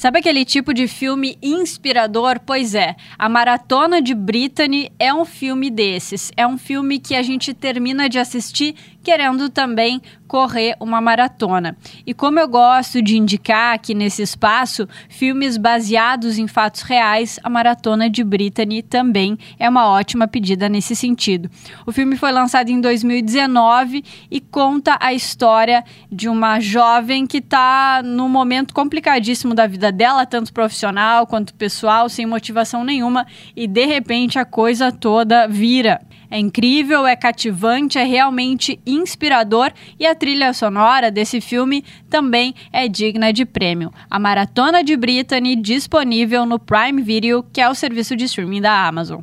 Sabe aquele tipo de filme inspirador? Pois é, A Maratona de Brittany é um filme desses. É um filme que a gente termina de assistir querendo também correr uma maratona. E como eu gosto de indicar aqui nesse espaço filmes baseados em fatos reais, a Maratona de Brittany também é uma ótima pedida nesse sentido. O filme foi lançado em 2019 e conta a história de uma jovem que está num momento complicadíssimo da dela, tanto profissional quanto pessoal, sem motivação nenhuma, e de repente a coisa toda vira. É incrível, é cativante, é realmente inspirador e a trilha sonora desse filme também é digna de prêmio. A Maratona de Brittany disponível no Prime Video, que é o serviço de streaming da Amazon.